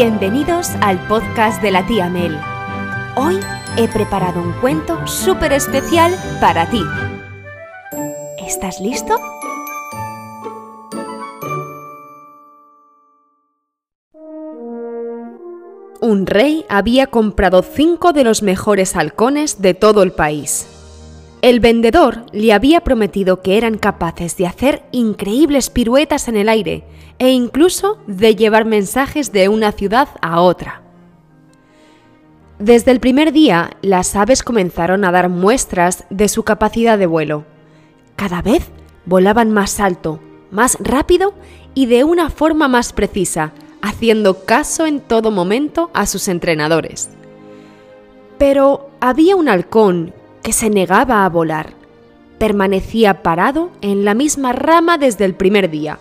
Bienvenidos al podcast de la tía Mel. Hoy he preparado un cuento súper especial para ti. ¿Estás listo? Un rey había comprado cinco de los mejores halcones de todo el país. El vendedor le había prometido que eran capaces de hacer increíbles piruetas en el aire e incluso de llevar mensajes de una ciudad a otra. Desde el primer día, las aves comenzaron a dar muestras de su capacidad de vuelo. Cada vez volaban más alto, más rápido y de una forma más precisa, haciendo caso en todo momento a sus entrenadores. Pero había un halcón que se negaba a volar. Permanecía parado en la misma rama desde el primer día,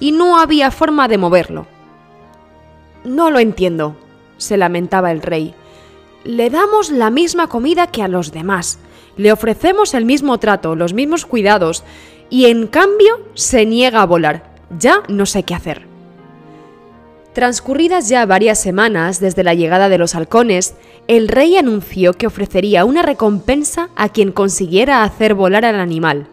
y no había forma de moverlo. No lo entiendo, se lamentaba el rey. Le damos la misma comida que a los demás, le ofrecemos el mismo trato, los mismos cuidados, y en cambio se niega a volar. Ya no sé qué hacer. Transcurridas ya varias semanas desde la llegada de los halcones, el rey anunció que ofrecería una recompensa a quien consiguiera hacer volar al animal.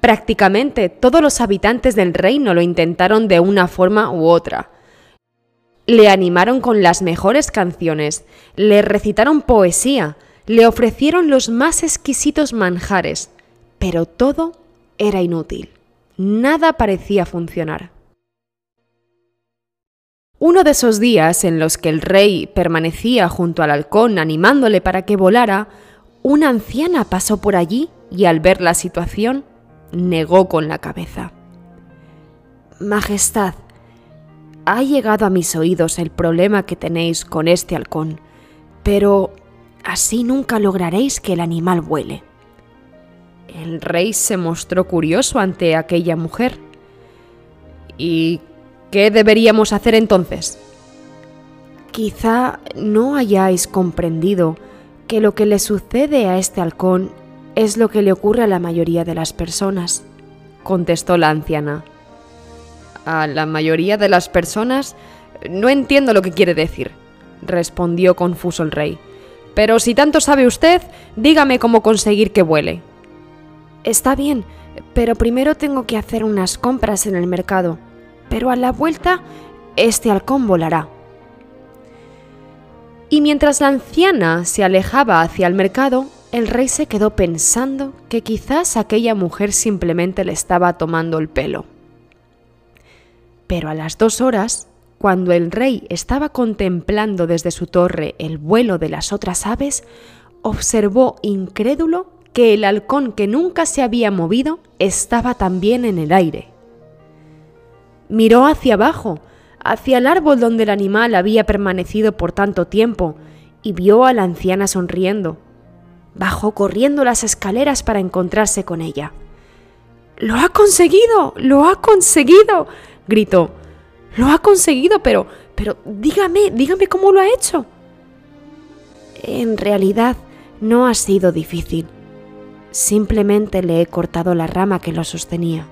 Prácticamente todos los habitantes del reino lo intentaron de una forma u otra. Le animaron con las mejores canciones, le recitaron poesía, le ofrecieron los más exquisitos manjares, pero todo era inútil. Nada parecía funcionar. Uno de esos días en los que el rey permanecía junto al halcón animándole para que volara, una anciana pasó por allí y al ver la situación negó con la cabeza. Majestad, ha llegado a mis oídos el problema que tenéis con este halcón, pero así nunca lograréis que el animal vuele. El rey se mostró curioso ante aquella mujer. ¿Y ¿Qué deberíamos hacer entonces? Quizá no hayáis comprendido que lo que le sucede a este halcón es lo que le ocurre a la mayoría de las personas, contestó la anciana. A la mayoría de las personas no entiendo lo que quiere decir, respondió confuso el rey. Pero si tanto sabe usted, dígame cómo conseguir que vuele. Está bien, pero primero tengo que hacer unas compras en el mercado pero a la vuelta este halcón volará. Y mientras la anciana se alejaba hacia el mercado, el rey se quedó pensando que quizás aquella mujer simplemente le estaba tomando el pelo. Pero a las dos horas, cuando el rey estaba contemplando desde su torre el vuelo de las otras aves, observó incrédulo que el halcón que nunca se había movido estaba también en el aire. Miró hacia abajo, hacia el árbol donde el animal había permanecido por tanto tiempo, y vio a la anciana sonriendo. Bajó corriendo las escaleras para encontrarse con ella. ¡Lo ha conseguido! ¡Lo ha conseguido! gritó. Lo ha conseguido, pero... pero dígame, dígame cómo lo ha hecho. En realidad, no ha sido difícil. Simplemente le he cortado la rama que lo sostenía.